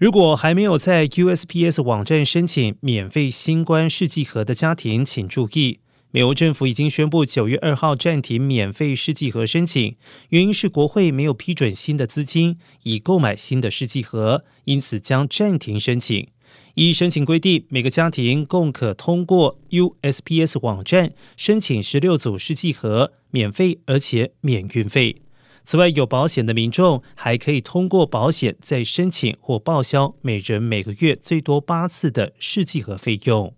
如果还没有在 USPS 网站申请免费新冠试剂盒的家庭，请注意，美国政府已经宣布九月二号暂停免费试剂盒申请，原因是国会没有批准新的资金以购买新的试剂盒，因此将暂停申请。依申请规定，每个家庭共可通过 USPS 网站申请十六组试剂盒，免费而且免运费。此外，有保险的民众还可以通过保险再申请或报销每人每个月最多八次的试剂盒费用。